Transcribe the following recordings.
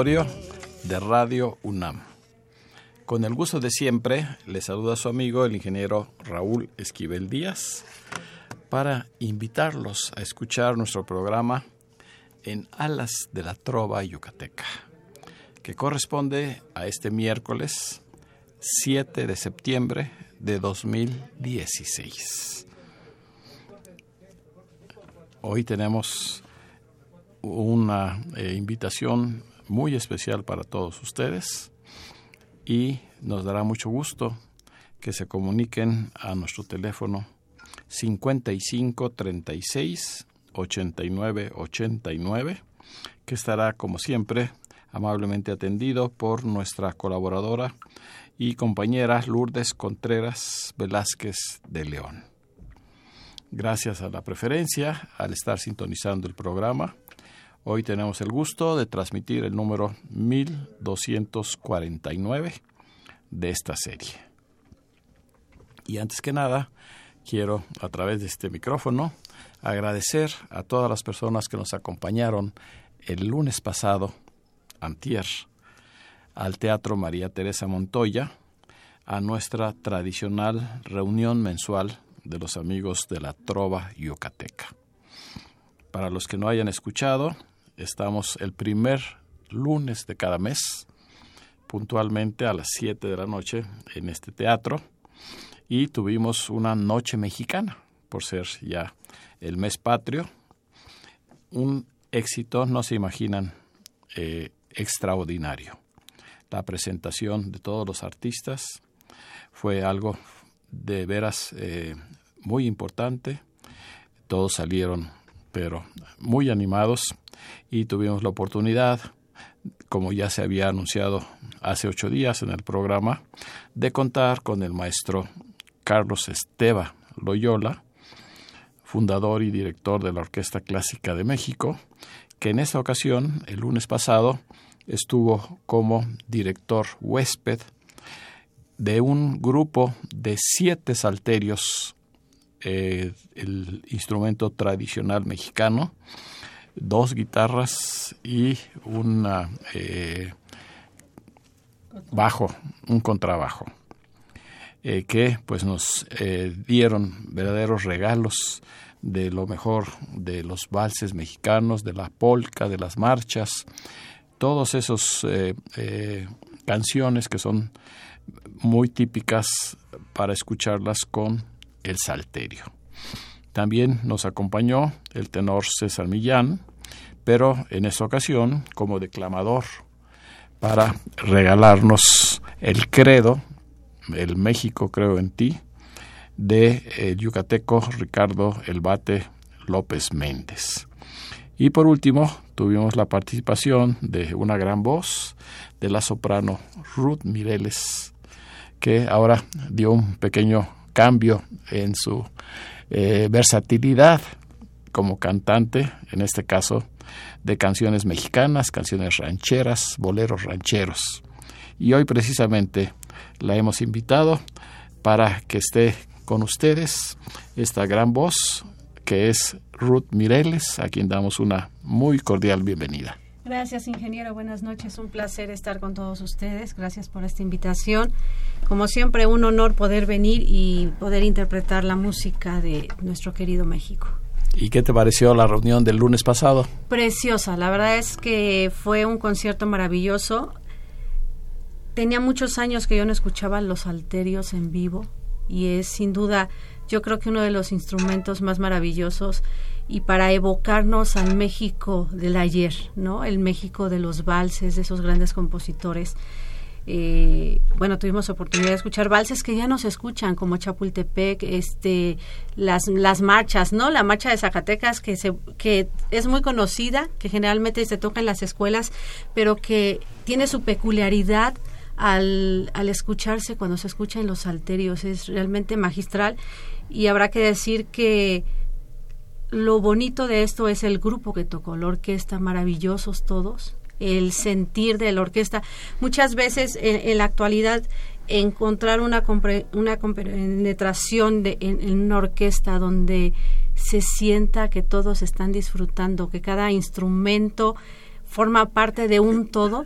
De Radio UNAM. Con el gusto de siempre, le saluda su amigo el ingeniero Raúl Esquivel Díaz para invitarlos a escuchar nuestro programa En Alas de la Trova Yucateca, que corresponde a este miércoles 7 de septiembre de 2016. Hoy tenemos una eh, invitación muy especial para todos ustedes y nos dará mucho gusto que se comuniquen a nuestro teléfono 55 36 89 89 que estará como siempre amablemente atendido por nuestra colaboradora y compañera Lourdes Contreras Velázquez de León. Gracias a la preferencia, al estar sintonizando el programa, hoy tenemos el gusto de transmitir el número 1249 de esta serie. Y antes que nada, quiero a través de este micrófono agradecer a todas las personas que nos acompañaron el lunes pasado, antier, al Teatro María Teresa Montoya, a nuestra tradicional reunión mensual de los amigos de la Trova Yucateca. Para los que no hayan escuchado, estamos el primer lunes de cada mes, puntualmente a las 7 de la noche en este teatro, y tuvimos una noche mexicana, por ser ya el mes patrio, un éxito, no se imaginan, eh, extraordinario. La presentación de todos los artistas fue algo de veras eh, muy importante. Todos salieron, pero muy animados y tuvimos la oportunidad, como ya se había anunciado hace ocho días en el programa, de contar con el maestro Carlos Esteva Loyola, fundador y director de la Orquesta Clásica de México, que en esta ocasión, el lunes pasado, estuvo como director huésped de un grupo de siete salterios, eh, el instrumento tradicional mexicano, dos guitarras y un bajo, un contrabajo, eh, que pues nos eh, dieron verdaderos regalos de lo mejor de los valses mexicanos, de la polca, de las marchas, todos esos canciones que son muy típicas para escucharlas con el salterio. También nos acompañó el tenor César Millán, pero en esta ocasión como declamador para regalarnos el credo, el México creo en ti, de el yucateco Ricardo Elbate López Méndez. Y por último, tuvimos la participación de una gran voz de la soprano Ruth Mireles, que ahora dio un pequeño cambio en su eh, versatilidad como cantante, en este caso de canciones mexicanas, canciones rancheras, boleros rancheros. Y hoy precisamente la hemos invitado para que esté con ustedes esta gran voz que es Ruth Mireles, a quien damos una muy cordial bienvenida. Gracias, ingeniero. Buenas noches. Un placer estar con todos ustedes. Gracias por esta invitación. Como siempre, un honor poder venir y poder interpretar la música de nuestro querido México. ¿Y qué te pareció la reunión del lunes pasado? Preciosa. La verdad es que fue un concierto maravilloso. Tenía muchos años que yo no escuchaba los alterios en vivo y es sin duda yo creo que uno de los instrumentos más maravillosos y para evocarnos al México del ayer, ¿no? El México de los valses, de esos grandes compositores. Eh, bueno, tuvimos oportunidad de escuchar valses que ya no se escuchan, como Chapultepec, este, las, las marchas, ¿no? La marcha de Zacatecas, que, se, que es muy conocida, que generalmente se toca en las escuelas, pero que tiene su peculiaridad al, al escucharse cuando se escucha en los alterios. Es realmente magistral y habrá que decir que lo bonito de esto es el grupo que tocó, la orquesta, maravillosos todos, el sentir de la orquesta. Muchas veces en, la actualidad encontrar una, una compenetración de, en, en, una orquesta donde se sienta que todos están disfrutando, que cada instrumento forma parte de un todo,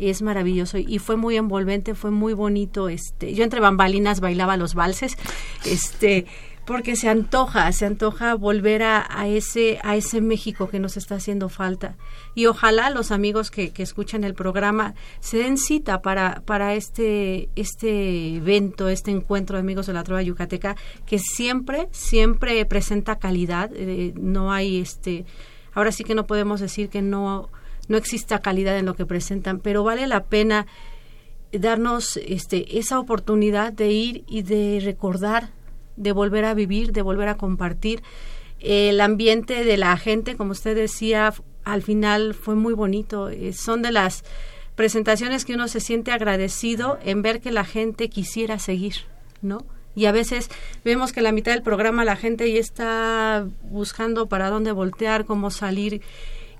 es maravilloso y fue muy envolvente, fue muy bonito. Este, yo entre bambalinas bailaba los valses, este, porque se antoja, se antoja volver a, a ese, a ese México que nos está haciendo falta. Y ojalá los amigos que, que escuchan el programa se den cita para, para este, este evento, este encuentro de amigos de la Trova Yucateca, que siempre, siempre presenta calidad. Eh, no hay este, ahora sí que no podemos decir que no no exista calidad en lo que presentan, pero vale la pena darnos este, esa oportunidad de ir y de recordar, de volver a vivir, de volver a compartir. El ambiente de la gente, como usted decía, al final fue muy bonito. Eh, son de las presentaciones que uno se siente agradecido en ver que la gente quisiera seguir, ¿no? Y a veces vemos que la mitad del programa la gente ya está buscando para dónde voltear, cómo salir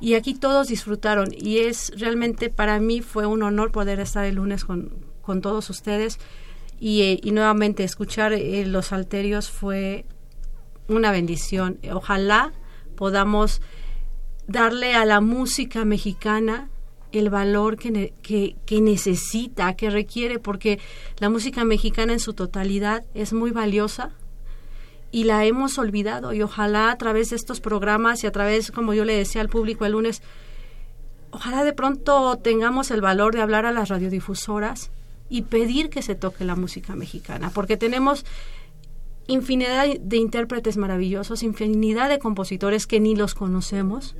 y aquí todos disfrutaron y es realmente para mí fue un honor poder estar el lunes con, con todos ustedes y, eh, y nuevamente escuchar eh, los alterios fue una bendición. Ojalá podamos darle a la música mexicana el valor que, que, que, necesita, que requiere, porque la música mexicana en su totalidad es muy valiosa, y la hemos olvidado y ojalá a través de estos programas y a través, como yo le decía al público el lunes, ojalá de pronto tengamos el valor de hablar a las radiodifusoras y pedir que se toque la música mexicana, porque tenemos infinidad de intérpretes maravillosos, infinidad de compositores que ni los conocemos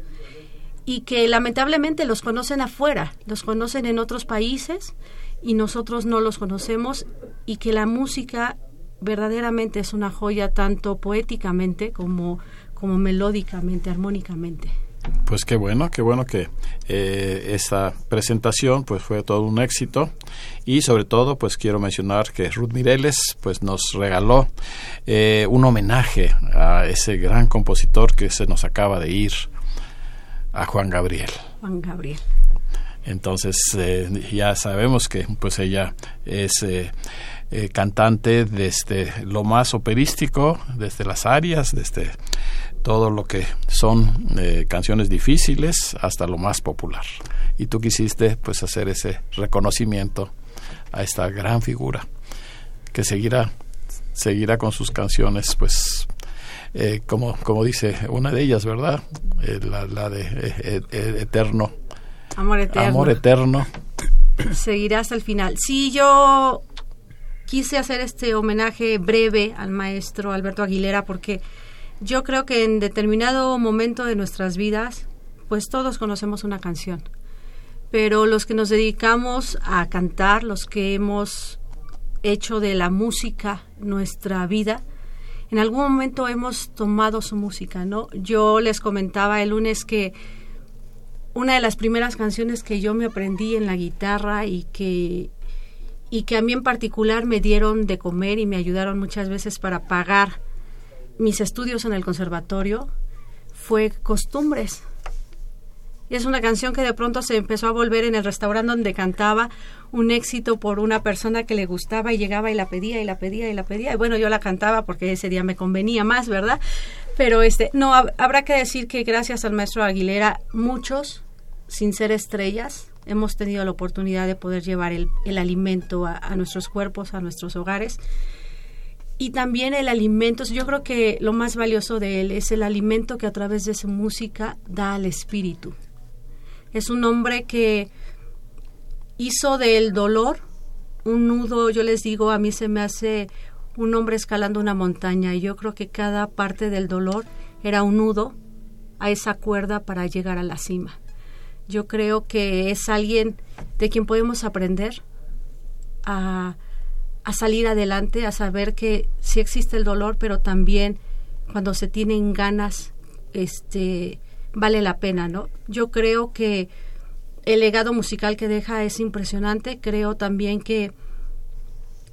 y que lamentablemente los conocen afuera, los conocen en otros países y nosotros no los conocemos y que la música verdaderamente es una joya tanto poéticamente como, como melódicamente, armónicamente. Pues qué bueno, qué bueno que eh, esta presentación pues fue todo un éxito y sobre todo pues quiero mencionar que Ruth Mireles pues nos regaló eh, un homenaje a ese gran compositor que se nos acaba de ir, a Juan Gabriel. Juan Gabriel. Entonces eh, ya sabemos que pues ella es eh, eh, cantante desde lo más operístico, desde las arias, desde todo lo que son eh, canciones difíciles hasta lo más popular. Y tú quisiste pues hacer ese reconocimiento a esta gran figura que seguirá seguirá con sus canciones pues eh, como como dice una de ellas verdad la, la, de eterno. Amor eterno. Amor eterno. Seguirá hasta el final. Sí yo quise hacer este homenaje breve al maestro Alberto Aguilera porque yo creo que en determinado momento de nuestras vidas, pues todos conocemos una canción, pero los que nos dedicamos a cantar, los que hemos hecho de la música nuestra vida, en algún momento hemos tomado su música, ¿no? Yo les comentaba el lunes que una de las primeras canciones que yo me aprendí en la guitarra y que y que a mí en particular me dieron de comer y me ayudaron muchas veces para pagar mis estudios en el conservatorio fue Costumbres. Y es una canción que de pronto se empezó a volver en el restaurante donde cantaba un éxito por una persona que le gustaba y llegaba y la pedía y la pedía y la pedía. Y bueno, yo la cantaba porque ese día me convenía más, ¿verdad? Pero este, no, habrá que decir que gracias al maestro Aguilera, muchos, sin ser estrellas, hemos tenido la oportunidad de poder llevar el, el alimento a, a, nuestros cuerpos, a nuestros hogares. Y también el alimento, yo creo que lo más valioso de él es el alimento que a través de su música da al espíritu. Es un hombre que hizo del dolor un nudo, yo les digo, a mí se me hace un hombre escalando una montaña y yo creo que cada parte del dolor era un nudo a esa cuerda para llegar a la cima. Yo creo que es alguien de quien podemos aprender a, a salir adelante, a saber que sí existe el dolor, pero también cuando se tienen ganas, este, vale la pena, ¿no? Yo creo que el legado musical que deja es impresionante. Creo también que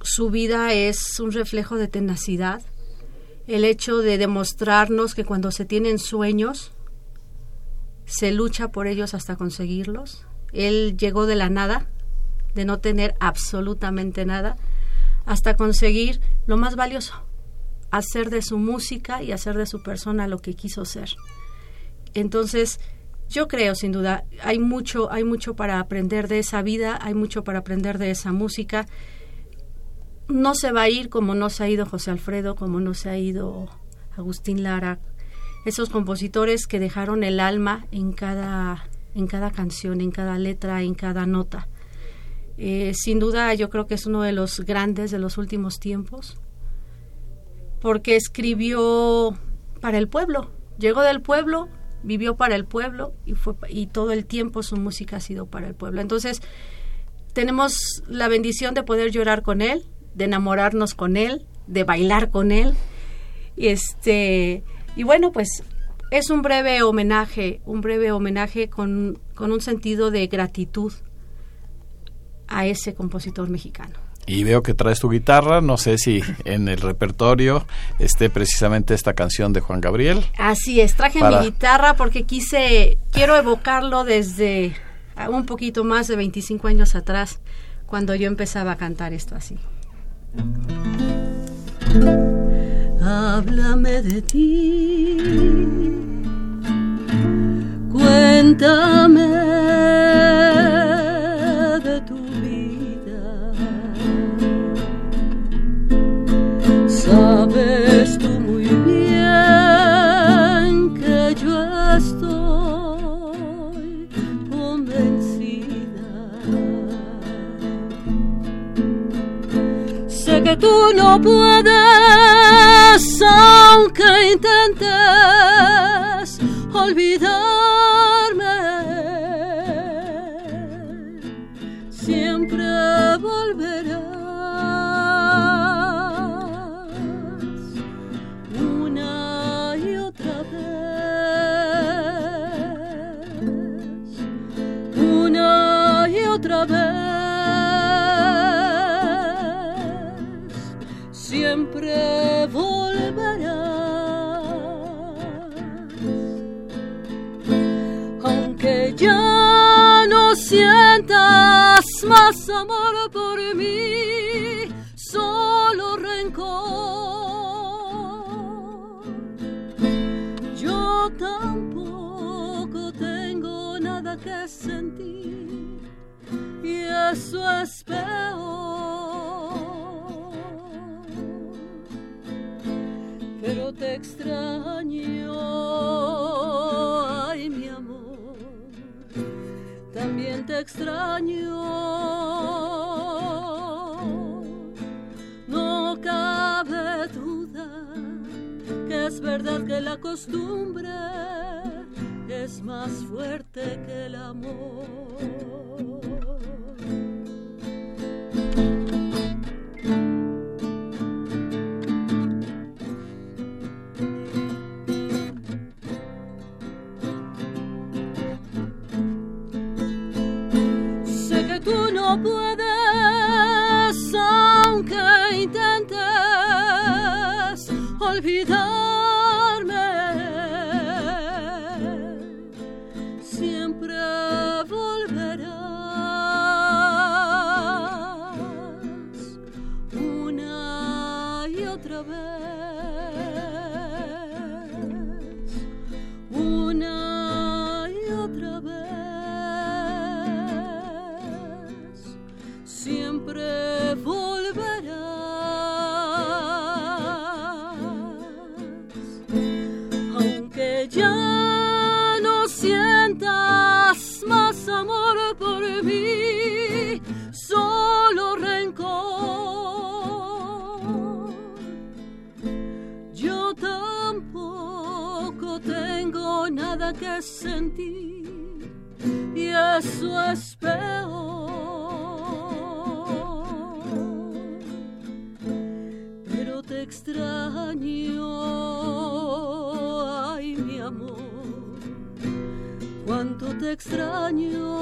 su vida es un reflejo de tenacidad. El hecho de demostrarnos que cuando se tienen sueños, se lucha por ellos hasta conseguirlos. Él llegó de la nada, de no tener absolutamente nada, hasta conseguir lo más valioso, hacer de su música y hacer de su persona lo que quiso ser. Entonces, yo creo sin duda, hay mucho, hay mucho para aprender de esa vida, hay mucho para aprender de esa música. No se va a ir como no se ha ido José Alfredo, como no se ha ido Agustín Lara, esos compositores que dejaron el alma en cada, en cada canción, en cada letra, en cada nota. Eh, sin duda yo creo que es uno de los grandes de los últimos tiempos, porque escribió para el pueblo, llegó del pueblo, vivió para el pueblo y fue y todo el tiempo su música ha sido para el pueblo. Entonces, tenemos la bendición de poder llorar con él, de enamorarnos con él, de bailar con él. Y este y bueno, pues es un breve homenaje, un breve homenaje con, con un sentido de gratitud a ese compositor mexicano. Y veo que traes tu guitarra, no sé si en el repertorio esté precisamente esta canción de Juan Gabriel. Así es, traje Para- mi guitarra porque quise, quiero evocarlo desde un poquito más de 25 años atrás, cuando yo empezaba a cantar esto así. Háblame de ti, cuéntame Sabes tú muy bien que yo estoy convencida. Sé que tú no puedes, aunque intentes olvidarme. Y eso es peor. Pero te extraño, ay mi amor, también te extraño. No cabe duda que es verdad que la costumbre es más fuerte que el amor. palpitar. Pero te extraño, ay mi amor, cuánto te extraño.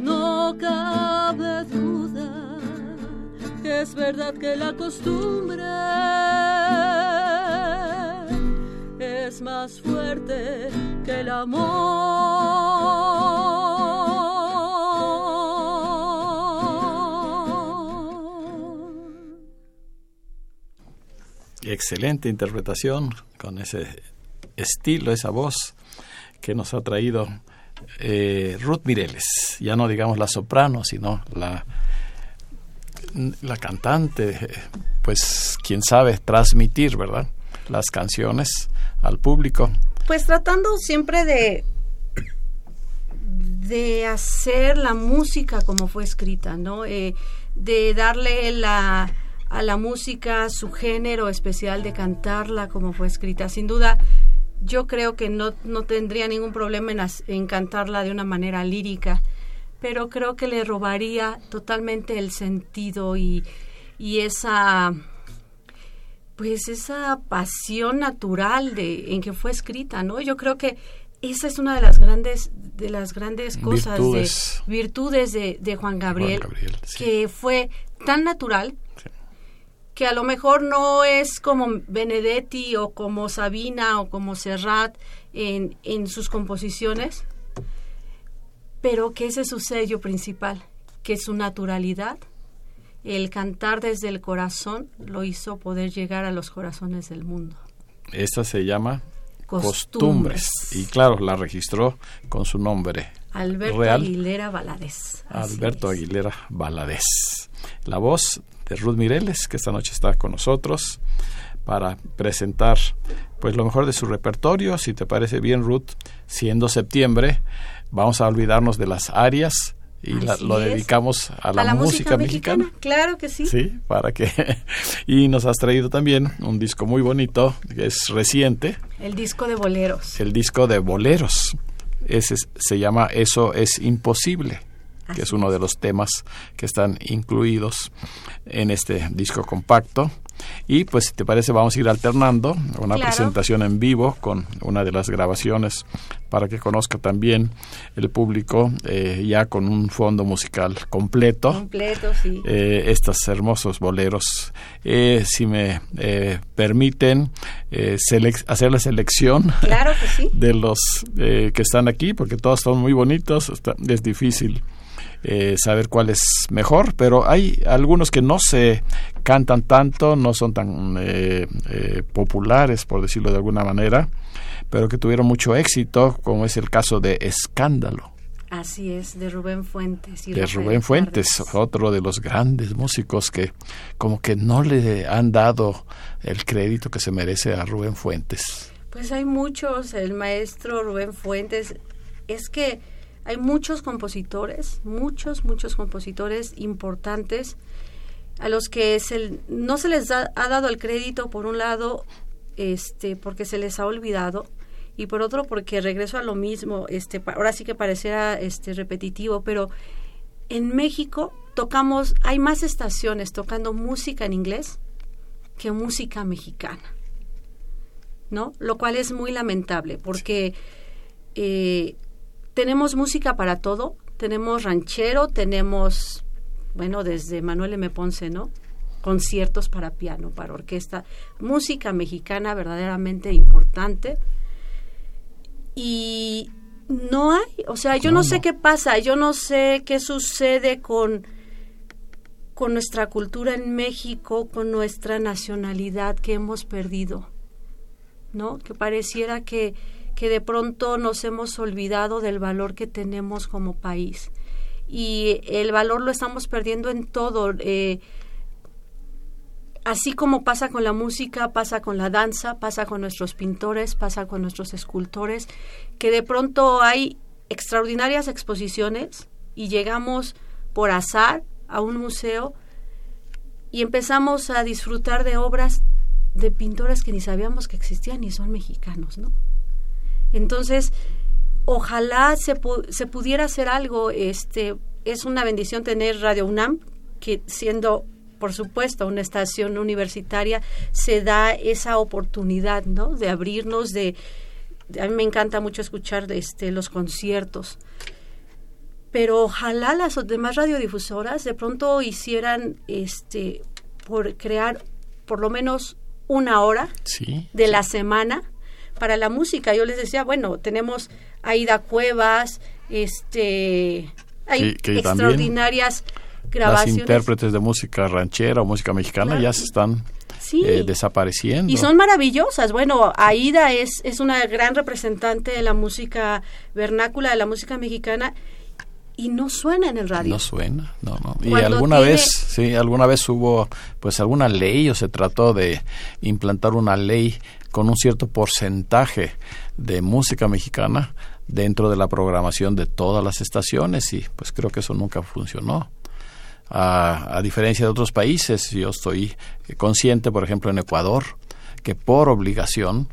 No cabe duda que es verdad que la costumbre es más fuerte que el amor. Excelente interpretación con ese estilo, esa voz que nos ha traído eh, Ruth Mireles. Ya no digamos la soprano, sino la, la cantante, eh, pues quién sabe transmitir, ¿verdad? Las canciones al público. Pues tratando siempre de de hacer la música como fue escrita, ¿no? Eh, de darle la, a la música su género especial, de cantarla como fue escrita. Sin duda, yo creo que no, no tendría ningún problema en, en cantarla de una manera lírica, pero creo que le robaría totalmente el sentido y, y esa pues esa pasión natural de en que fue escrita, ¿no? Yo creo que esa es una de las grandes de las grandes cosas Virtudes. de virtudes de, de Juan Gabriel, Juan Gabriel, sí. que fue tan natural Sí. que a lo mejor no es como Benedetti o como Sabina o como Serrat en, en sus composiciones, pero que ese es su sello principal, que su naturalidad, el cantar desde el corazón, lo hizo poder llegar a los corazones del mundo. Esta se llama Costumbres. Y claro, la registró con su nombre Alberto real. Aguilera Valadez. Así Alberto es. Aguilera Valadez. La voz de Ruth Mireles, que esta noche está con nosotros para presentar pues lo mejor de su repertorio. Si te parece bien, Ruth, siendo septiembre, vamos a olvidarnos de las arias y la- lo dedicamos a la, a la música, mexicana. Claro que sí. Sí, para que y nos has traído también un disco muy bonito que es reciente, El disco de boleros. el disco de boleros. Ese es- se llama Eso es imposible, que es uno de los temas que están incluidos en este disco compacto. Y pues si te parece vamos a ir alternando una Claro. presentación en vivo con una de las grabaciones para que conozca también el público eh, ya con un fondo musical completo Completo, sí. eh, estos hermosos boleros. Eh, si me eh, permiten eh, hacer la selección Claro que sí. de los eh, que están aquí, porque todos son muy bonitos, está- es difícil eh, saber cuál es mejor, pero hay algunos que no se cantan tanto, no son tan eh, eh, populares, por decirlo de alguna manera, pero que tuvieron mucho éxito, como es el caso de Escándalo Así es, de Rubén Fuentes. y de Rafael Rubén Fuentes, otro de los grandes músicos que como que no le han dado el crédito que se merece a Rubén Fuentes. Pues hay muchos, el maestro Rubén Fuentes, es que hay muchos compositores, muchos, muchos compositores importantes a los que no se les ha dado el crédito, por un lado, este, porque se les ha olvidado, y por otro, porque regreso a lo mismo, este, ahora sí que pareciera este, repetitivo, pero en México tocamos, hay más estaciones tocando música en inglés que música mexicana. ¿no? Lo cual es muy lamentable porque eh, tenemos música para todo, tenemos ranchero, tenemos, bueno, desde Manuel M. Ponce, ¿no? Conciertos para piano, para orquesta, música mexicana verdaderamente importante. Y no hay, o sea, yo no, No, sé qué pasa, yo no sé qué sucede con con nuestra cultura en México, con nuestra nacionalidad que hemos perdido. ¿no? Que pareciera que, que de pronto nos hemos olvidado del valor que tenemos como país. Y el valor lo estamos perdiendo en todo. eh, así como pasa con la música, pasa con la danza, pasa con nuestros pintores, pasa con nuestros escultores, que de pronto hay extraordinarias exposiciones y llegamos por azar a un museo y empezamos a disfrutar de obras de pintores que ni sabíamos que existían y son mexicanos, ¿no? Entonces, ojalá se, se pudiera hacer algo, este, es una bendición tener Radio UNAM, que siendo por supuesto, una estación universitaria se da esa oportunidad, ¿no? De abrirnos, de, a mí me encanta mucho escuchar este, los conciertos, pero ojalá las demás radiodifusoras de pronto hicieran, este, por crear por lo menos una hora de la semana para la música. Yo les decía, bueno, tenemos Aida Cuevas, este, hay extraordinarias grabaciones. Las intérpretes de música ranchera o música mexicana ya se están eh, desapareciendo. Y son maravillosas. Bueno, Aida es, es una gran representante de la música vernácula, de la música mexicana, y no suena en el radio. No suena, no, no. Y alguna vez, sí, alguna vez hubo pues alguna ley o se trató de implantar una ley con un cierto porcentaje de música mexicana dentro de la programación de todas las estaciones y pues creo que eso nunca funcionó. A, diferencia de otros países, yo estoy consciente, por ejemplo, en Ecuador, que por obligación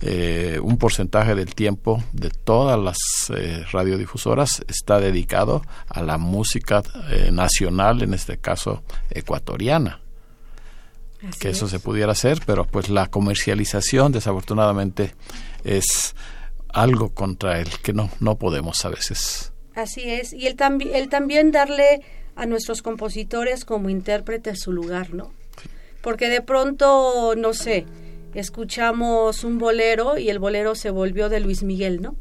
eh, un porcentaje del tiempo de todas las eh, radiodifusoras está dedicado a la música eh, nacional, en este caso ecuatoriana. Que eso se pudiera hacer, pero pues la comercialización desafortunadamente es algo contra el que no, no podemos a veces. Así es, y el, el también darle a nuestros compositores como intérpretes su lugar, ¿no? Porque de pronto, no sé, escuchamos un bolero y el bolero se volvió de Luis Miguel, ¿no?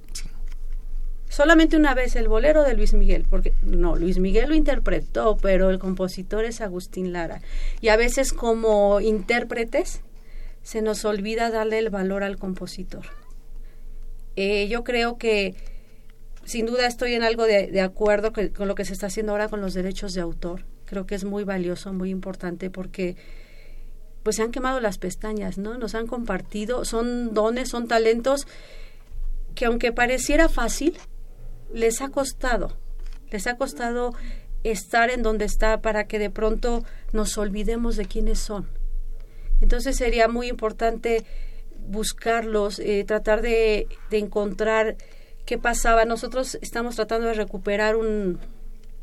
Solamente una vez el bolero de Luis Miguel, porque no, Luis Miguel lo interpretó, pero el compositor es Agustín Lara. Y a veces como intérpretes se nos olvida darle el valor al compositor. Eh, yo creo que sin duda estoy en algo de, acuerdo con lo que se está haciendo ahora con los derechos de autor. Creo que es muy valioso, muy importante porque pues se han quemado las pestañas, ¿no? Nos han compartido, son dones, son talentos que aunque pareciera fácil, les ha costado, les ha costado estar en donde está para que de pronto nos olvidemos de quiénes son. Entonces sería muy importante buscarlos, eh, tratar de, de encontrar qué pasaba. Nosotros estamos tratando de recuperar un,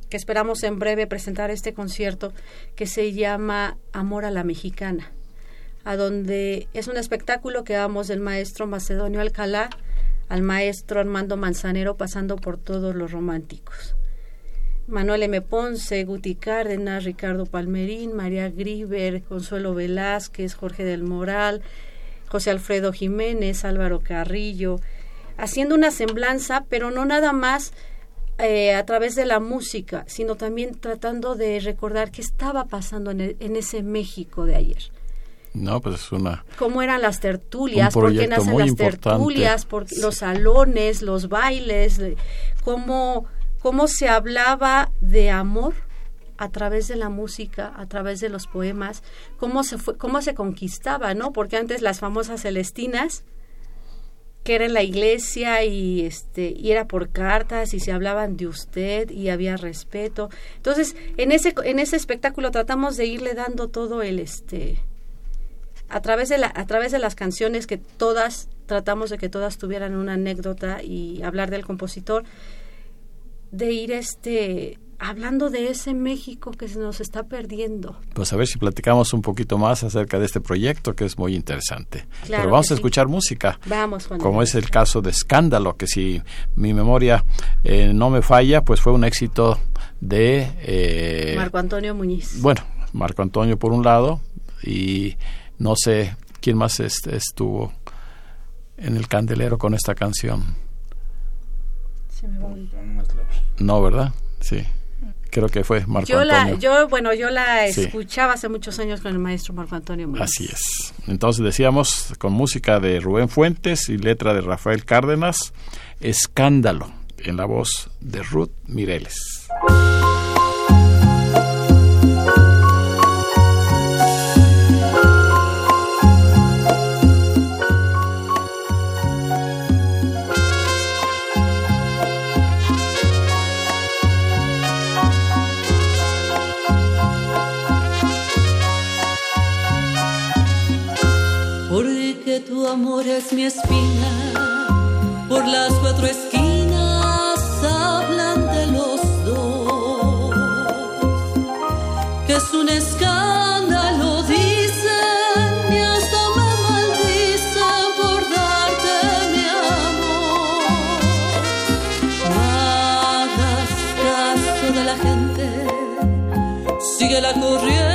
que esperamos en breve presentar este concierto que se llama Amor a la Mexicana, a donde es un espectáculo que vamos del maestro Macedonio Alcalá al maestro Armando Manzanero pasando por todos los románticos. Manuel M. Ponce, Guti Cárdenas, Ricardo Palmerín, María Griver, Consuelo Velázquez, Jorge del Moral, José Alfredo Jiménez, Álvaro Carrillo, haciendo una semblanza, pero no nada más eh, a través de la música, sino también tratando de recordar qué estaba pasando en, ese México de ayer. No, pues es una... ¿Cómo eran las tertulias? ¿Por qué nacen las tertulias? Por los salones, los bailes, cómo, cómo se hablaba de amor a través de la música, a través de los poemas, cómo se fue, cómo se conquistaba, ¿no? Porque antes las famosas celestinas que era en la iglesia y este y era por cartas y se hablaban de usted y había respeto. Entonces, en ese en ese espectáculo tratamos de irle dando todo el este a través de la a través de las canciones que todas tratamos de que todas tuvieran una anécdota y hablar del compositor de ir este hablando de ese México que se nos está perdiendo. Pues a ver si platicamos un poquito más acerca de este proyecto que es muy interesante. Pero vamos a escuchar música. Vamos, Como es el caso de Escándalo, que si mi memoria eh, no me falla, pues fue un éxito de... Eh, Marco Antonio Muñiz. Bueno, Marco Antonio por un lado y no sé quién más estuvo en el candelero con esta canción. No, ¿verdad? Sí creo que fue Marco yo Antonio. La, yo, bueno, yo la escuchaba hace muchos años con el maestro Marco Antonio Así es. Entonces decíamos, con música de Rubén Fuentes y letra de Rafael Cárdenas, Escándalo, en la voz de Ruth Mireles. Es mi espina, por las cuatro esquinas hablan de los dos, que es un escándalo, dicen, y hasta me maldicen por darte mi amor. Hagas caso de la gente, sigue la corriente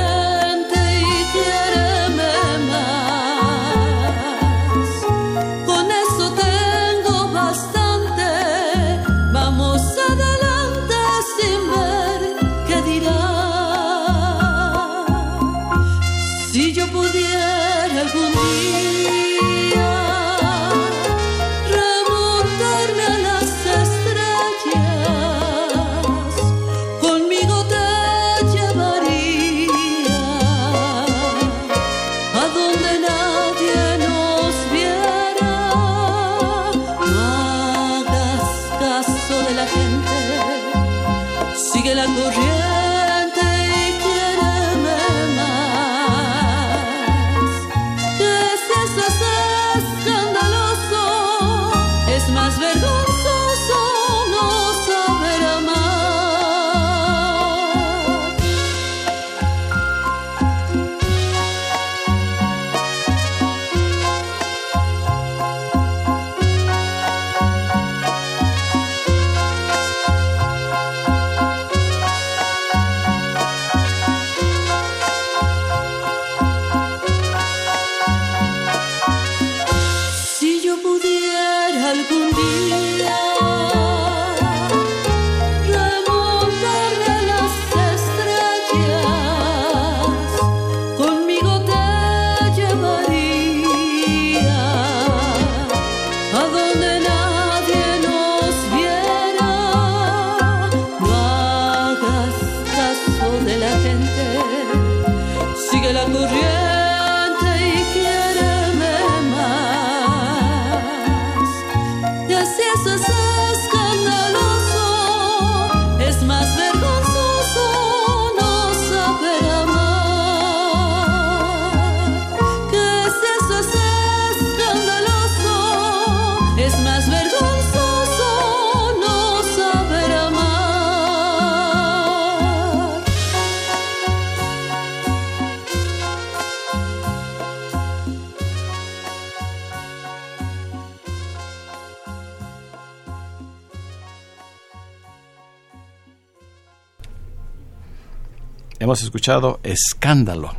Hemos escuchado Escándalo,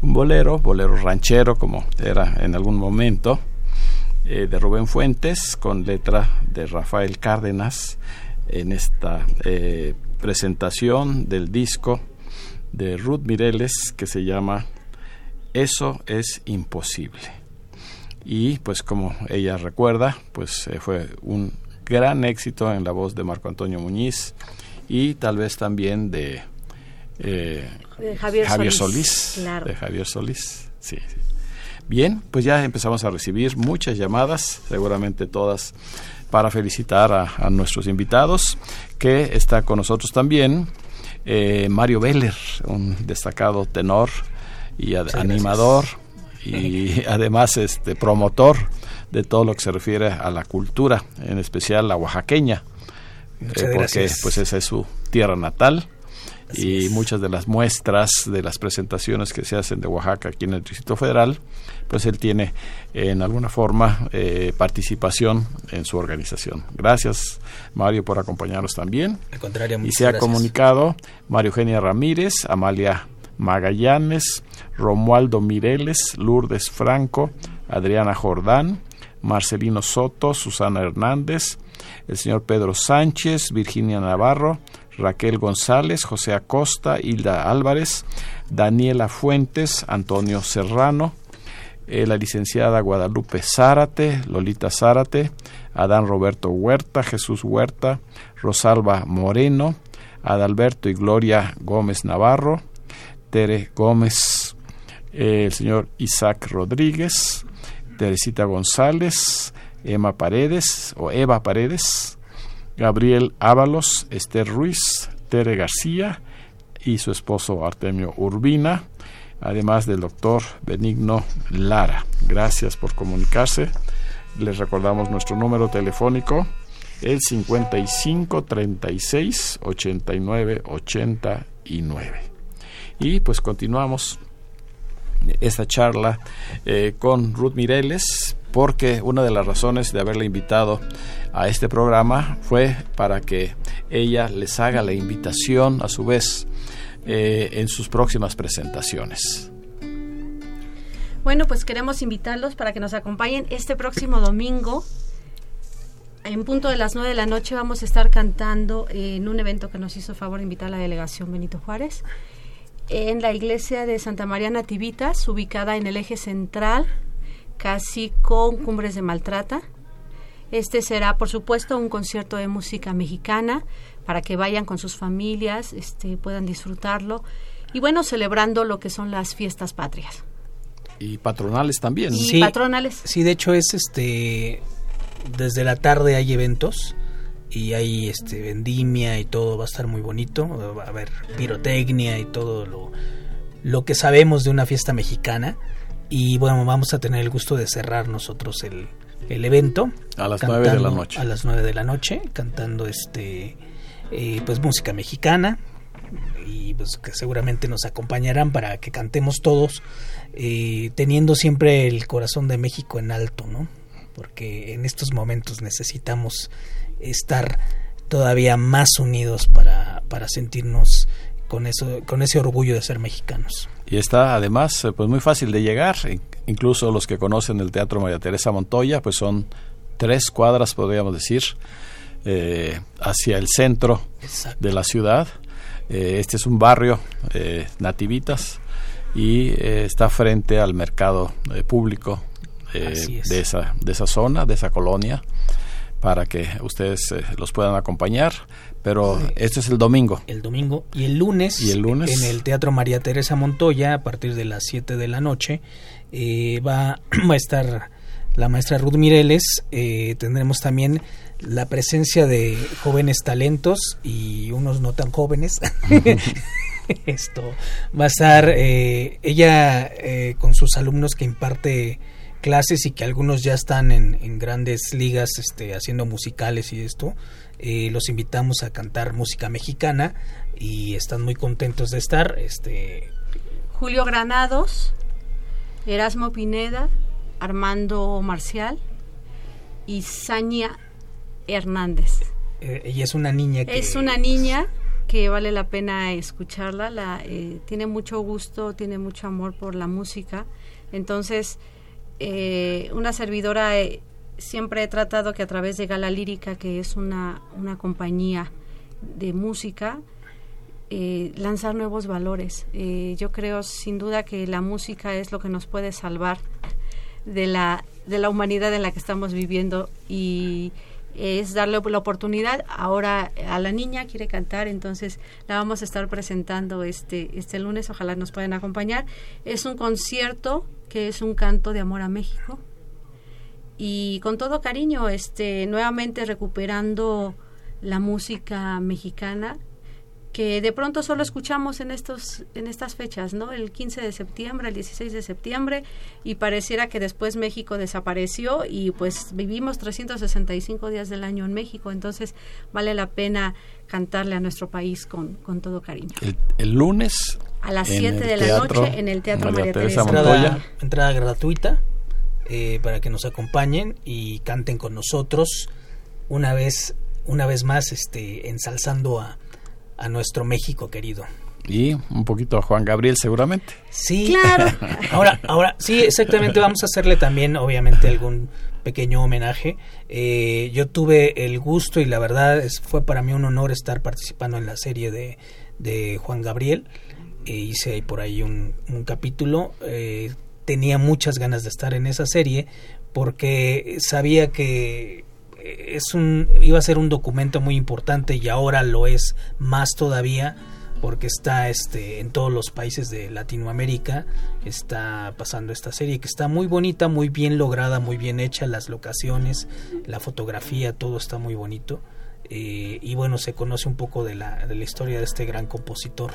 un bolero, bolero ranchero como era en algún momento, eh, de Rubén Fuentes con letra de Rafael Cárdenas en esta eh, presentación del disco de Ruth Mireles que se llama Eso es imposible. Y pues como ella recuerda, pues eh, fue un gran éxito en la voz de Marco Antonio Muñiz y tal vez también de eh, De Javier Solís, Solís. claro. De Javier Solís, sí, sí. Bien, pues ya empezamos a recibir muchas llamadas, seguramente todas para felicitar a, a nuestros invitados, que está con nosotros también eh, Mario Veller, un destacado tenor y ad- animador y además este promotor de todo lo que se refiere a la cultura, en especial la oaxaqueña, eh, porque pues esa es su tierra natal Así y es. muchas de las muestras de las presentaciones que se hacen de Oaxaca aquí en el Distrito Federal, pues él tiene eh, en alguna forma eh, participación en su organización. Gracias Mario por acompañarnos también. Al contrario, Y muchas se ha comunicado Mario Eugenia Ramírez, Amalia Magallanes, Romualdo Mireles, Lourdes Franco, Adriana Jordán, Marcelino Soto, Susana Hernández, el señor Pedro Sánchez, Virginia Navarro, Raquel González, José Acosta, Hilda Álvarez, Daniela Fuentes, Antonio Serrano, eh, la licenciada Guadalupe Zárate, Lolita Zárate, Adán Roberto Huerta, Jesús Huerta, Rosalba Moreno, Adalberto y Gloria Gómez Navarro, Tere Gómez, eh, el señor Isaac Rodríguez, Teresita González, Emma Paredes o Eva Paredes, Gabriel Ábalos, Esther Ruiz, Tere García y su esposo Artemio Urbina, además del doctor Benigno Lara. Gracias por comunicarse. Les recordamos nuestro número telefónico, el 55 36 89 89. Y pues continuamos esta charla eh, con Ruth Mireles porque una de las razones de haberla invitado a este programa fue para que ella les haga la invitación a su vez eh, en sus próximas presentaciones. Bueno, pues queremos invitarlos para que nos acompañen este próximo domingo. En punto de las 9 de la noche vamos a estar cantando en un evento que nos hizo favor invitar la delegación Benito Juárez en la iglesia de Santa María Nativitas, ubicada en el eje central, casi con Cumbres de Maltrata. Este será, por supuesto, un concierto de música mexicana para que vayan con sus familias, este, puedan disfrutarlo y bueno, celebrando lo que son las fiestas patrias. Y patronales también. Y Sí. patronales. Sí, de hecho es este desde la tarde hay eventos y hay este vendimia y todo va a estar muy bonito, va a haber pirotecnia y todo lo lo que sabemos de una fiesta mexicana y bueno, vamos a tener el gusto de cerrar nosotros el, el evento A las nueve de la noche. A las 9 de la noche, cantando este eh, pues música mexicana y pues que seguramente nos acompañarán para que cantemos todos eh, teniendo siempre el corazón de México en alto, ¿no? Porque en estos momentos necesitamos estar todavía más unidos para, para sentirnos con eso con ese orgullo de ser mexicanos. Y está además eh, pues muy fácil de llegar, In- incluso los que conocen el Teatro María Teresa Montoya, pues son tres cuadras, podríamos decir, eh, hacia el centro Exacto. de la ciudad. Eh, este es un barrio, eh, Nativitas, y está frente al mercado público es. de, esa, de esa zona, de esa colonia, para que ustedes eh, los puedan acompañar. Pero este es el domingo. el domingo y el lunes, ¿Y el lunes? en el Teatro María Teresa Montoya a partir de las 7 de la noche eh, va, va a estar la maestra Ruth Mireles eh, tendremos también la presencia de jóvenes talentos y unos no tan jóvenes esto va a estar eh, ella eh, con sus alumnos que imparte clases y que algunos ya están en, en grandes ligas este, haciendo musicales y esto. Eh, los invitamos a cantar música mexicana y están muy contentos de estar. Este, Julio Granados, Erasmo Pineda, Armando Marcial y Sania Hernández. eh, ella es una niña que Es una niña que vale la pena escucharla, la, eh, tiene mucho gusto, tiene mucho amor por la música. Entonces, eh, una servidora eh, siempre he tratado que a través de Gala Lírica, que es una, una compañía de música, eh, lanzar nuevos valores. Eh, yo creo sin duda que la música es lo que nos puede salvar de la, de la humanidad en la que estamos viviendo y es darle la oportunidad. Ahora a la niña quiere cantar, entonces la vamos a estar presentando este, este lunes. Ojalá nos puedan acompañar. Es un concierto que es un canto de amor a México y con todo cariño, este, nuevamente recuperando la música mexicana que de pronto solo escuchamos en estos en estas fechas, ¿no? El 15 de septiembre, el 16 de septiembre y pareciera que después México desapareció y pues vivimos 365 días del año en México, entonces vale la pena cantarle a nuestro país con, con todo cariño. El, el lunes A las en 7 el de la teatro noche en el Teatro María Teresa Montoya. entrada, entrada gratuita eh, para que nos acompañen y canten con nosotros una vez una vez más este ensalzando a, a nuestro México querido. Y un poquito a Juan Gabriel seguramente. Sí. Claro. ahora, ahora, sí, exactamente. Vamos a hacerle también, obviamente, algún pequeño homenaje. Eh, yo tuve el gusto y la verdad es, fue para mí un honor estar participando en la serie de, de Juan Gabriel. Eh, hice ahí por ahí un, un capítulo. Eh, tenía muchas ganas de estar en esa serie porque sabía que es un iba a ser un documento muy importante y ahora lo es más todavía porque está este en todos los países de Latinoamérica está pasando esta serie que está muy bonita muy bien lograda muy bien hecha las locaciones la fotografía todo está muy bonito eh, y bueno se conoce un poco de la, de la historia de este gran compositor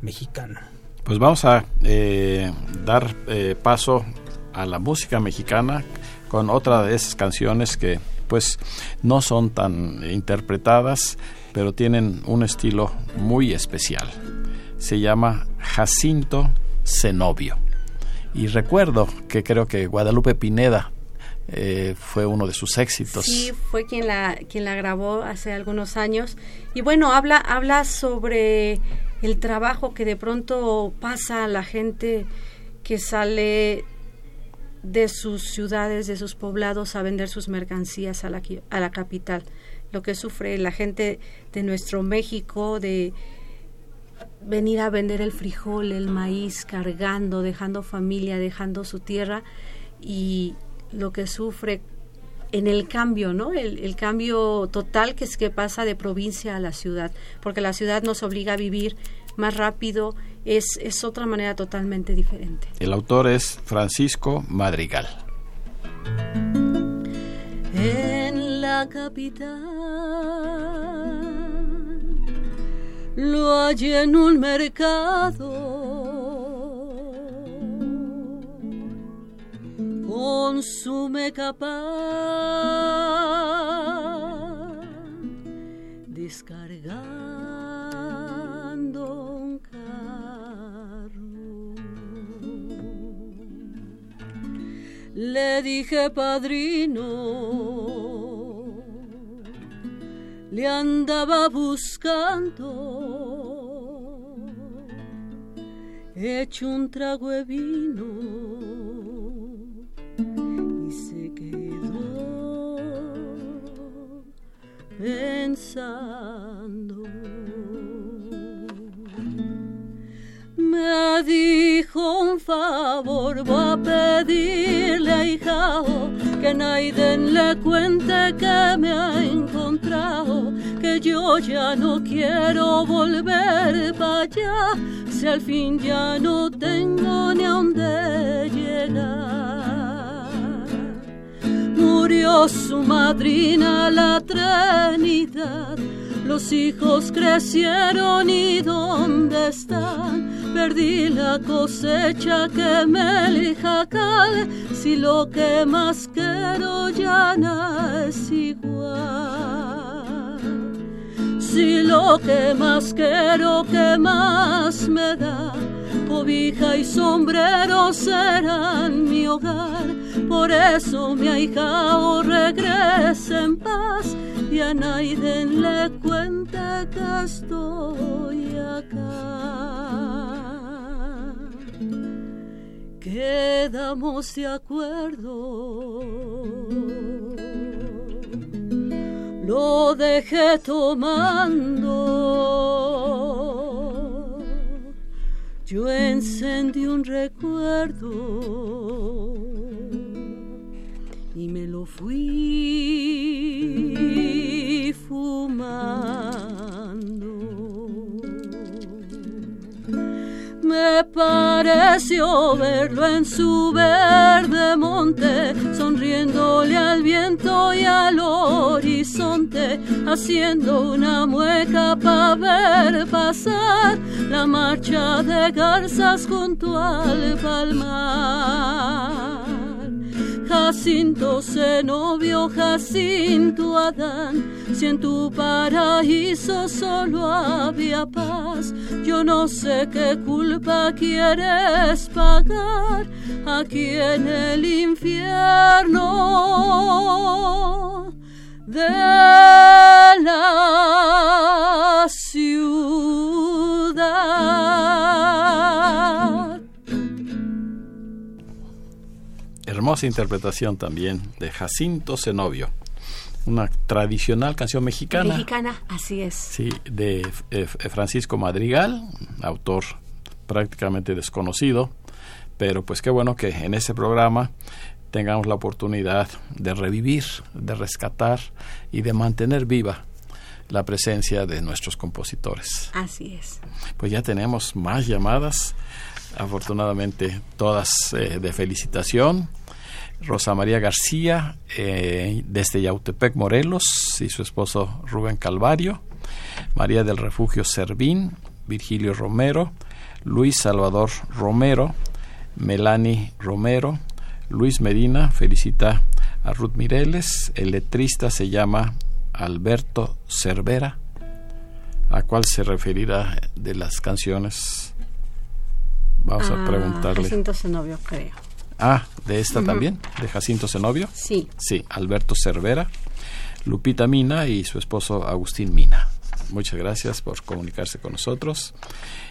mexicano. Pues vamos a eh, dar eh, paso a la música mexicana con otra de esas canciones que pues no son tan interpretadas, pero tienen un estilo muy especial. Se llama Jacinto Zenobio. Y recuerdo que creo que Guadalupe Pineda eh, fue uno de sus éxitos. Sí, fue quien la, quien la grabó hace algunos años. Y bueno, habla, habla sobre el trabajo que de pronto pasa a la gente que sale de sus ciudades, de sus poblados a vender sus mercancías a la, a la capital. Lo que sufre la gente de nuestro México, de venir a vender el frijol, el maíz, cargando, dejando familia, dejando su tierra y lo que sufre en el cambio, ¿no? El, el, cambio total que es que pasa de provincia a la ciudad, porque la ciudad nos obliga a vivir más rápido, es, es otra manera totalmente diferente. El autor es Francisco Madrigal. En la capital lo hallé en un mercado consume capaz descargando Le dije padrino, le andaba buscando, hecho un trago de vino y se quedó pensando. Me dijo un favor, voy a pedirle a hijao que Naiden le cuente que me ha encontrado, que yo ya no quiero volver para allá, si al fin ya no tengo ni a dónde llegar murió su madrina la Trinidad. Los hijos crecieron y dónde están. Perdí la cosecha que me jacal. Si lo que más quiero ya no es igual. Si lo que más quiero que más me da cobija y sombrero serán mi hogar. Por eso mi ahijao regresa en paz y a Naiden le cuenta que estoy acá. Quedamos de acuerdo. Lo dejé tomando yo encendí un recuerdo y me lo fui fumando. Me pareció verlo en su verde monte, sonriéndole al viento y al horizonte, haciendo una mueca para ver pasar la marcha de garzas junto al palmar. Jacinto Zenobio, Jacinto Adán, si en tu paraíso solo había paz, yo no sé qué culpa quieres pagar aquí en el infierno de la ciudad. Hermosa interpretación también de Jacinto Zenobio, una tradicional canción mexicana. Mexicana, así es. Sí, de eh, Francisco Madrigal, autor prácticamente desconocido, pero pues qué bueno que en este programa tengamos la oportunidad de revivir, de rescatar y de mantener viva la presencia de nuestros compositores. Así es. Pues ya tenemos más llamadas, afortunadamente todas eh, de felicitación. Rosa María García, eh, desde Yautepec, Morelos, y su esposo Rubén Calvario. María del Refugio Servín, Virgilio Romero, Luis Salvador Romero, Melanie Romero, Luis Medina felicita a Ruth Mireles, el letrista se llama Alberto Cervera, ¿a cuál se referirá de las canciones? Vamos a Ah, preguntarle. Jacinto Zenobio, creo. Ah, de esta también, de Jacinto Zenobio. Sí. Sí, Alberto Cervera, Lupita Mina y su esposo Agustín Mina. Muchas gracias por comunicarse con nosotros.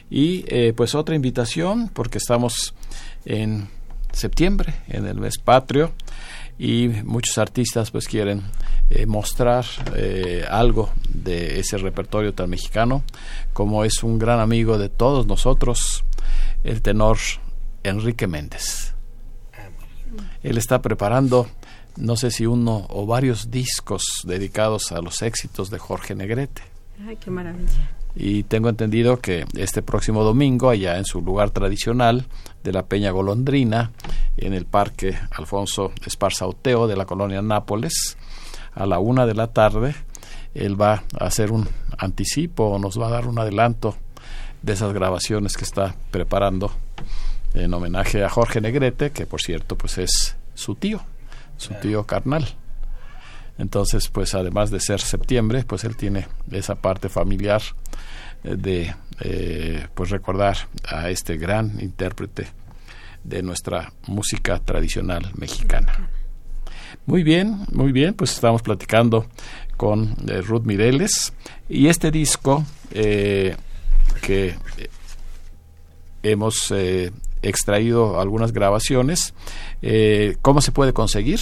Y eh, pues otra invitación, porque estamos en septiembre, en el mes patrio, y muchos artistas pues quieren eh, mostrar eh, algo de ese repertorio tan mexicano, como es un gran amigo de todos nosotros, el tenor Enrique Méndez. Él está preparando, no sé si uno o varios discos dedicados a los éxitos de Jorge Negrete. Ay, qué maravilla. Y tengo entendido que este próximo domingo, allá en su lugar tradicional de la Peña Golondrina, en el Parque Alfonso Esparza Oteo de la colonia Nápoles, a la una de la tarde, él va a hacer un anticipo o nos va a dar un adelanto de esas grabaciones que está preparando en homenaje a Jorge Negrete, que por cierto pues es su tío, su tío carnal. Entonces, pues además de ser septiembre, pues él tiene esa parte familiar eh, de eh, pues recordar a este gran intérprete de nuestra música tradicional mexicana. Muy bien, muy bien, pues estamos platicando con eh, Ruth Mireles y este disco eh, que hemos extraído algunas grabaciones, eh, ¿cómo se puede conseguir?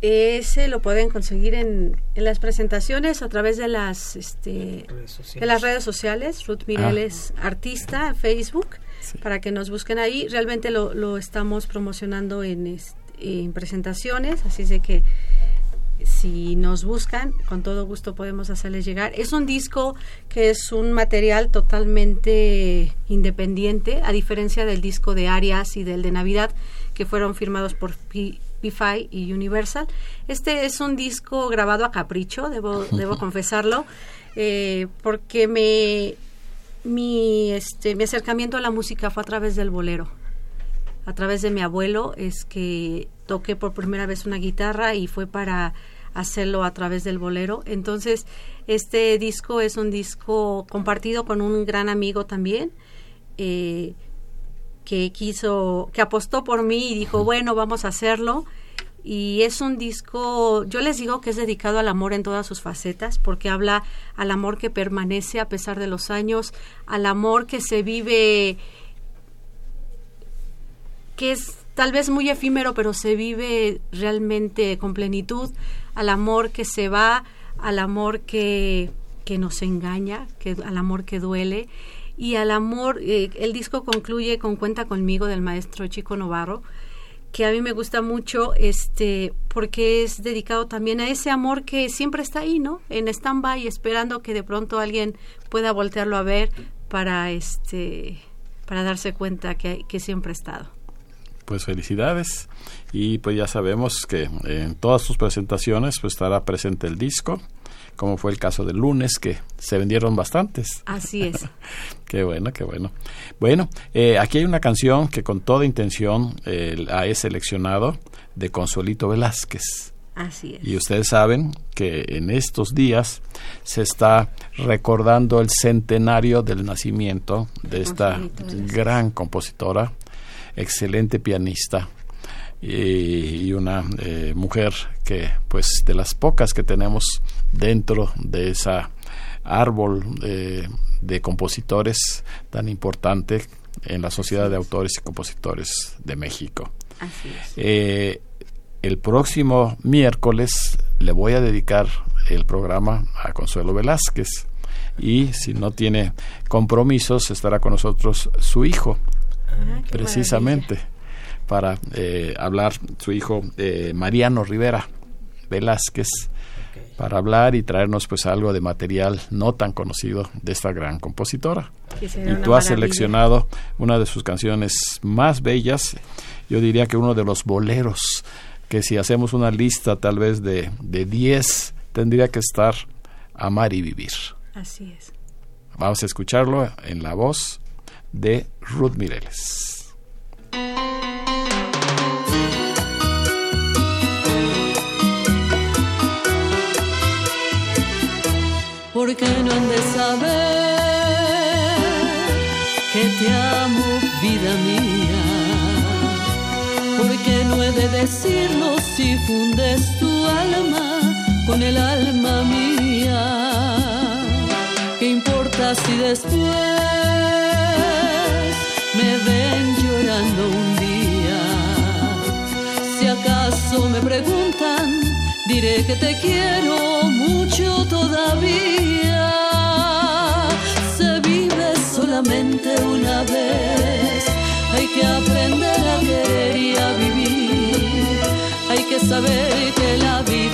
Ese lo pueden conseguir en, en las presentaciones a través de las este, Redes sociales. de las redes sociales, Ruth Mireles Artista, Facebook, para que nos busquen ahí. Realmente lo, lo estamos promocionando en, este, en presentaciones, así es de que si nos buscan, con todo gusto podemos hacerles llegar. Es un disco que es un material totalmente independiente, a diferencia del disco de Arias y del de Navidad, que fueron firmados por P- P-Fi y Universal. Este es un disco grabado a capricho, debo, debo confesarlo, eh, porque me, mi, este, mi acercamiento a la música fue a través del bolero a través de mi abuelo es que toqué por primera vez una guitarra y fue para hacerlo a través del bolero. Entonces, este disco es un disco compartido con un gran amigo también, eh, que quiso, que apostó por mí y dijo, bueno, vamos a hacerlo. Y es un disco, yo les digo que es dedicado al amor en todas sus facetas, porque habla al amor que permanece a pesar de los años, al amor que se vive que es tal vez muy efímero, pero se vive realmente con plenitud, al amor que se va, al amor que, que nos engaña, que, al amor que duele, y al amor, eh, el disco concluye con Cuenta conmigo del maestro Chico Novarro, que a mí me gusta mucho, este, porque es dedicado también a ese amor que siempre está ahí, ¿no? En stand-by, esperando que de pronto alguien pueda voltearlo a ver para, este, para darse cuenta que, que siempre ha estado pues felicidades. Y pues ya sabemos que en todas sus presentaciones pues estará presente el disco como fue el caso del lunes que se vendieron bastantes. Así es. Qué bueno qué bueno. Bueno eh, aquí hay una canción que con toda intención eh, la he seleccionado de Consuelito Velázquez. Así es. y ustedes saben que en estos días se está recordando el centenario del nacimiento de esta gran compositora excelente pianista y, una eh, mujer que pues de las pocas que tenemos dentro de esa árbol eh, de compositores tan importante en la sociedad de autores y compositores de México. Así es. Eh, el próximo miércoles le voy a dedicar el programa a Consuelo Velázquez y si no tiene compromisos estará con nosotros su hijo Ah, precisamente para eh, hablar su hijo eh, Mariano Rivera Velázquez para hablar y traernos pues algo de material no tan conocido de esta gran compositora. Y tú has seleccionado una de sus canciones más bellas, yo diría que uno de los boleros, que si hacemos una lista tal vez de de 10, tendría que estar Amar y Vivir. Así es. Vamos a escucharlo en la voz de Ruth Mireles. porque no han de saber que te amo, vida mía. Porque no he de decirlo si fundes tu alma con el alma mía. ¿Qué importa si después acaso me preguntan, diré que te quiero mucho todavía. Se vive solamente una vez, hay que aprender a querer y a vivir. Hay que saber que la vida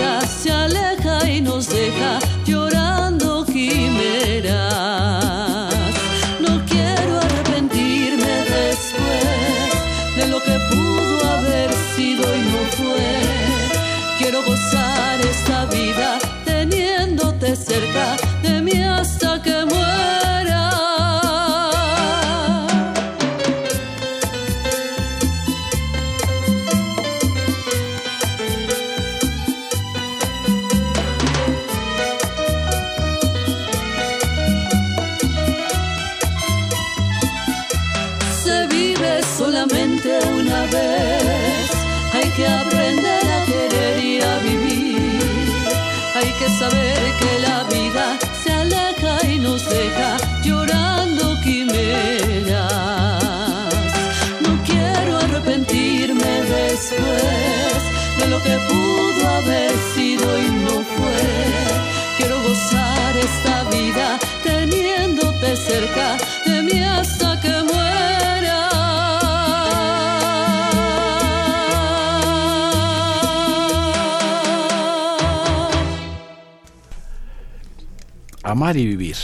Amar y Vivir,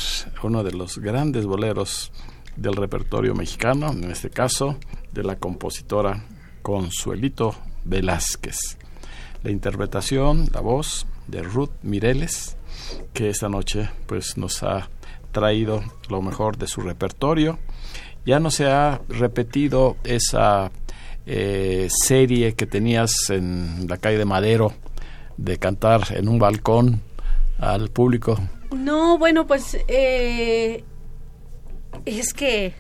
uno de los grandes boleros del repertorio mexicano, en este caso de la compositora Consuelito Velázquez. La interpretación, la voz de Ruth Mireles, que esta noche pues nos ha traído lo mejor de su repertorio. Ya no se ha repetido esa eh, serie que tenías en la calle de Madero de cantar en un balcón al público No, bueno, pues eh, es que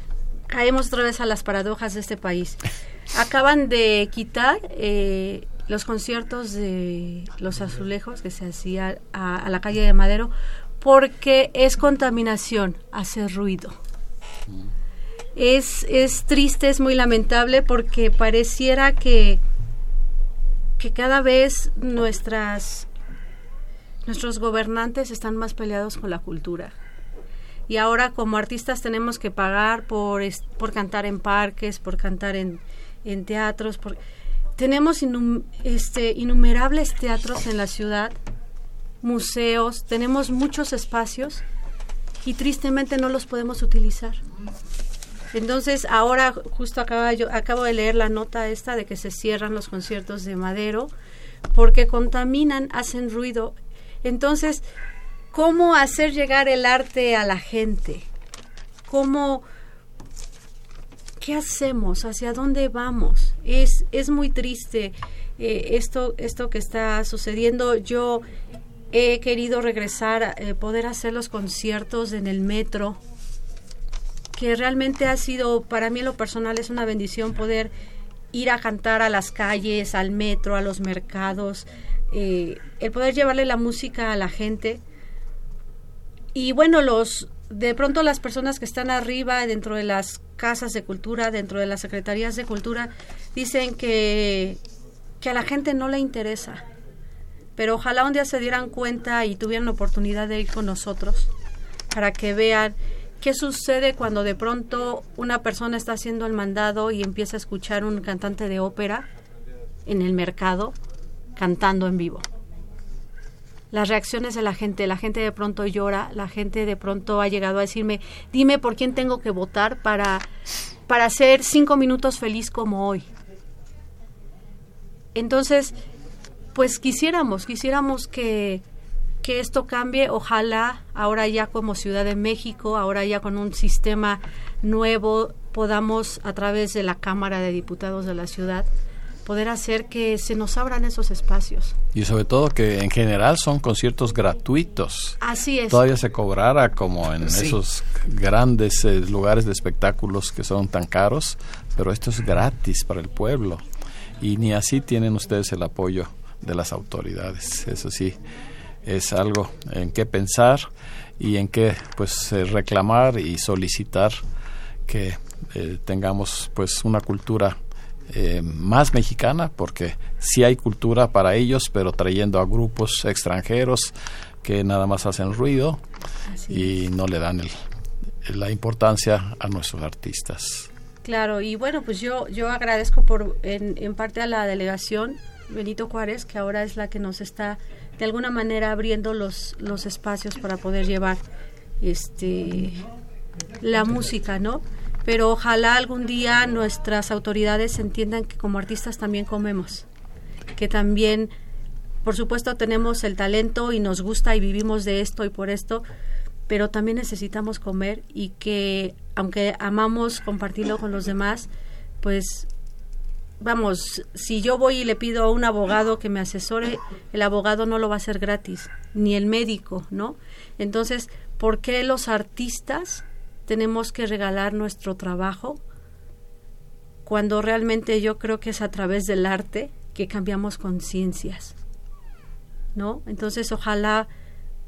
caemos otra vez a las paradojas de este país. Acaban de quitar eh, los conciertos de los azulejos que se hacía a, a la calle de Madero porque es contaminación, hace ruido. Es, es triste, es muy lamentable porque pareciera que, que cada vez nuestras nuestros gobernantes están más peleados con la cultura. Y ahora como artistas tenemos que pagar por, por cantar en parques, por cantar en, en teatros. Tenemos este, innumerables teatros en la ciudad, museos, tenemos muchos espacios y tristemente no los podemos utilizar. Entonces, ahora justo acabo de leer la nota esta de que se cierran los conciertos de Madero porque contaminan, hacen ruido. Entonces, ¿cómo hacer llegar el arte a la gente? ¿Cómo qué hacemos? ¿Hacia dónde vamos? Es es muy triste eh, esto esto que está sucediendo. Yo he querido regresar eh, poder hacer los conciertos en el metro que realmente ha sido, para mí lo personal es una bendición poder ir a cantar a las calles, al metro, a los mercados, eh, el poder llevarle la música a la gente. Y bueno, los de pronto las personas que están arriba dentro de las casas de cultura, dentro de las secretarías de cultura, dicen que, que a la gente no le interesa. Pero ojalá un día se dieran cuenta y tuvieran la oportunidad de ir con nosotros para que vean qué sucede cuando de pronto una persona está haciendo el mandado y empieza a escuchar un cantante de ópera en el mercado cantando en vivo. Las reacciones de la gente, la gente de pronto llora, la gente de pronto ha llegado a decirme, dime por quién tengo que votar para, para ser cinco minutos feliz como hoy. Entonces, pues quisiéramos, quisiéramos que, que que esto cambie, ojalá ahora ya como Ciudad de México, ahora ya con un sistema nuevo, podamos a través de la Cámara de Diputados de la ciudad poder hacer que se nos abran esos espacios. Y sobre todo que en general son conciertos gratuitos. Así es. Todavía se cobrara como en Sí. esos grandes eh, lugares de espectáculos que son tan caros, pero esto es gratis para el pueblo. Y ni así tienen ustedes el apoyo de las autoridades. Eso sí, es algo en qué pensar y en qué pues eh, reclamar y solicitar que eh, tengamos pues una cultura eh, más mexicana porque sí hay cultura para ellos pero trayendo a grupos extranjeros que nada más hacen ruido y no le dan el- la importancia a nuestros artistas. Claro, y bueno, pues yo, yo agradezco por en, en parte a la delegación Benito Juárez, que ahora es la que nos está de alguna manera abriendo los, los espacios para poder llevar este la música, ¿no? Pero ojalá algún día nuestras autoridades entiendan que como artistas también comemos, que también, por supuesto, tenemos el talento y nos gusta y vivimos de esto y por esto, pero también necesitamos comer y que aunque amamos compartirlo con los demás, pues vamos, si yo voy y le pido a un abogado que me asesore, el abogado no lo va a hacer gratis, ni el médico, ¿no? Entonces, ¿por qué los artistas tenemos que regalar nuestro trabajo cuando realmente yo creo que es a través del arte que cambiamos conciencias? ¿No? Entonces, ojalá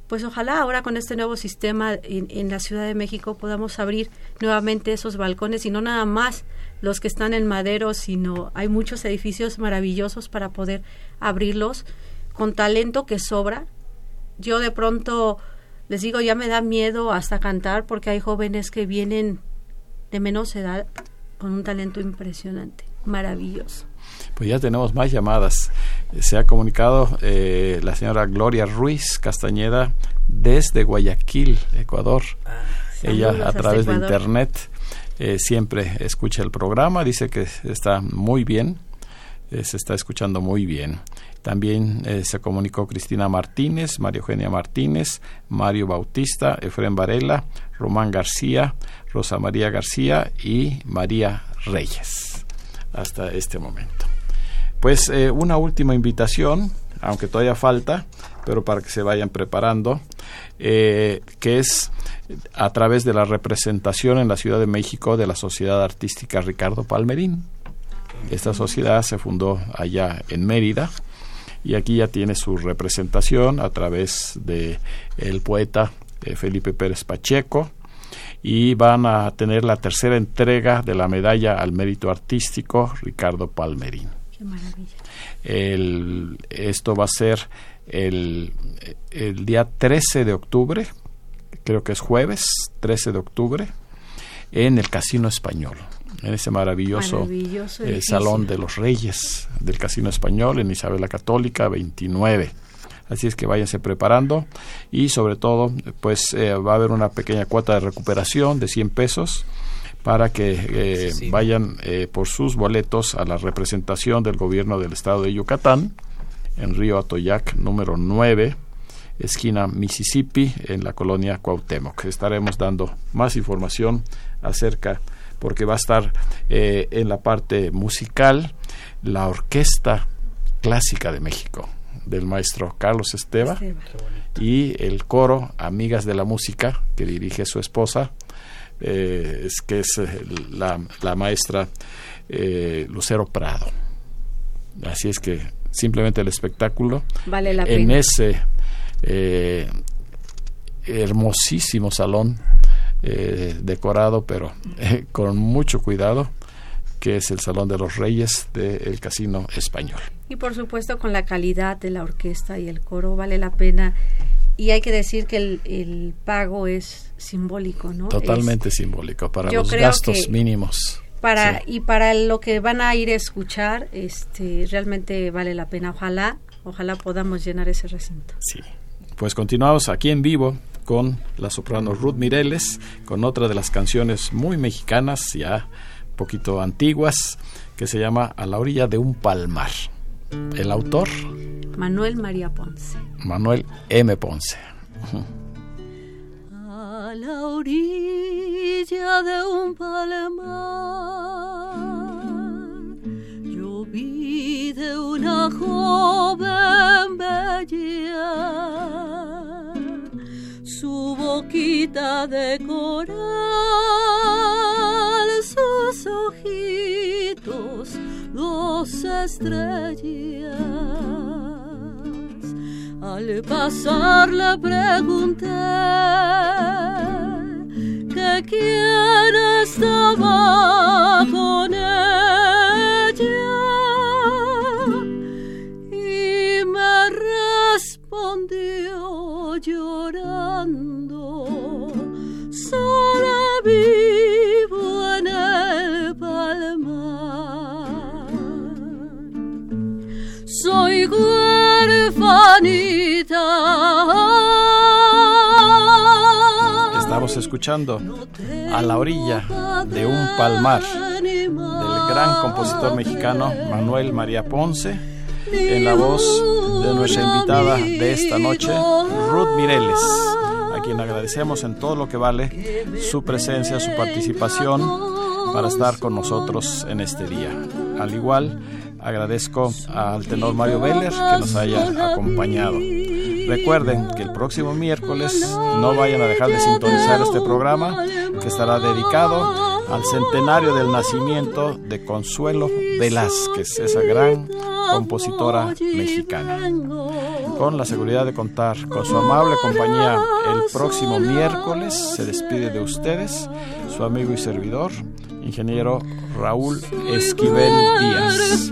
pues ojalá ahora con este nuevo sistema en, en, la Ciudad de México podamos abrir nuevamente esos balcones y no nada más los que están en madero, sino hay muchos edificios maravillosos para poder abrirlos con talento que sobra. Yo de pronto les digo, ya me da miedo hasta cantar porque hay jóvenes que vienen de menos edad con un talento impresionante, maravilloso. Pues ya tenemos más llamadas. Se ha comunicado eh, la señora Gloria Ruiz Castañeda desde Guayaquil, Ecuador. Ah, Ella a través de internet eh, siempre escucha el programa, dice que está muy bien, eh, se está escuchando muy bien. También eh, se comunicó Cristina Martínez, María Eugenia Martínez, Mario Bautista, Efrén Varela, Román García, Rosa María García y María Reyes hasta este momento. Pues eh, una última invitación, aunque todavía falta, pero para que se vayan preparando, eh, que es a través de la representación en la Ciudad de México de la Sociedad Artística Ricardo Palmerín. Esta sociedad se fundó allá en Mérida y aquí ya tiene su representación a través de el poeta eh, Felipe Pérez Pacheco y van a tener la tercera entrega de la medalla al mérito artístico Ricardo Palmerín. Qué maravilla. El, esto va a ser el, el día 13 de octubre, creo que es jueves 13 de octubre, en el Casino Español, en ese maravilloso, Maravilloso eh. Salón de los Reyes del Casino Español en Isabel la Católica 29. Así es que váyanse preparando y sobre todo pues eh, va a haber una pequeña cuota de recuperación de 100 pesos para que eh, Sí. vayan eh, por sus boletos a la representación del gobierno del estado de Yucatán en Río Atoyac número 9 esquina Mississippi en la colonia Cuauhtémoc. Estaremos dando más información acerca porque va a estar eh, en la parte musical la Orquesta Clásica de México del maestro Carlos Esteva Esteban. y el coro Amigas de la Música que dirige su esposa, eh, es que es eh, la, la maestra eh, Lucero Prado. Así es que simplemente el espectáculo Vale la en pena. ese eh, hermosísimo salón eh, decorado, pero eh, con mucho cuidado, que es el Salón de los Reyes del Casino Español. Y por supuesto con la calidad de la orquesta y el coro vale la pena. Y hay que decir que el, el pago es simbólico, ¿no? Totalmente simbólico para los gastos mínimos. Para Sí. y para lo que van a ir a escuchar, este realmente vale la pena. Ojalá, ojalá podamos llenar ese recinto. Sí. Pues continuamos aquí en vivo con la soprano Ruth Mireles, con otra de las canciones muy mexicanas, ya un poquito antiguas, que se llama A la orilla de un palmar. El autor, Manuel María Ponce. Manuel M. Ponce. A la orilla de un palmar, yo vi de una joven bella su boquita de coral, sus ojitos, dos estrellas. Al pasar le pregunté que quién estaba con ella respondió llorando. Vivo en el palmar. Soy Estamos escuchando a la orilla de un palmar del gran compositor mexicano Manuel María Ponce en la voz de nuestra invitada de esta noche, Ruth Mireles, a quien agradecemos en todo lo que vale su presencia, su participación para estar con nosotros en este día. Al igual, agradezco al tenor Mario Veller que nos haya acompañado. Recuerden que el próximo miércoles no vayan a dejar de sintonizar este programa que estará dedicado al centenario del nacimiento de Consuelo Velázquez, esa gran compositora mexicana. Con la seguridad de contar con su amable compañía el próximo miércoles, se despide de ustedes su amigo y servidor, ingeniero Raúl Esquivel Díaz.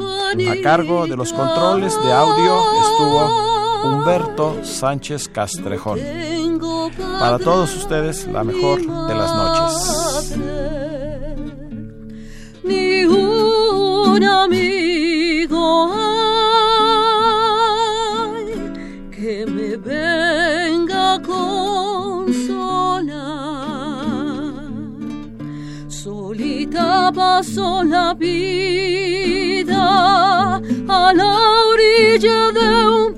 A cargo de los controles de audio estuvo Humberto Sánchez Castrejón. Para todos ustedes, la mejor de las noches. Ni un hay que me venga a consolar. Solita paso la vida a la orilla de un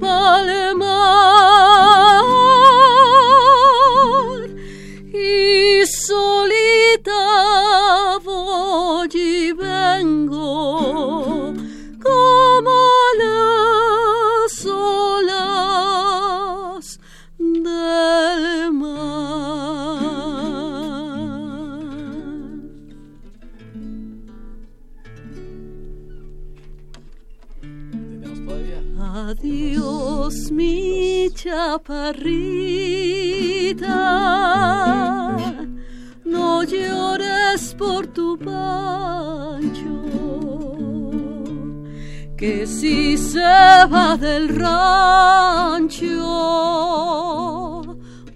chaparrita, no llores por tu pancho, que si se va del rancho,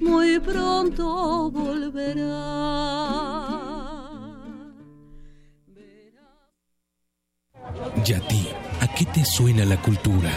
muy pronto volverá. ¿Y a ti? ¿A qué te suena la cultura?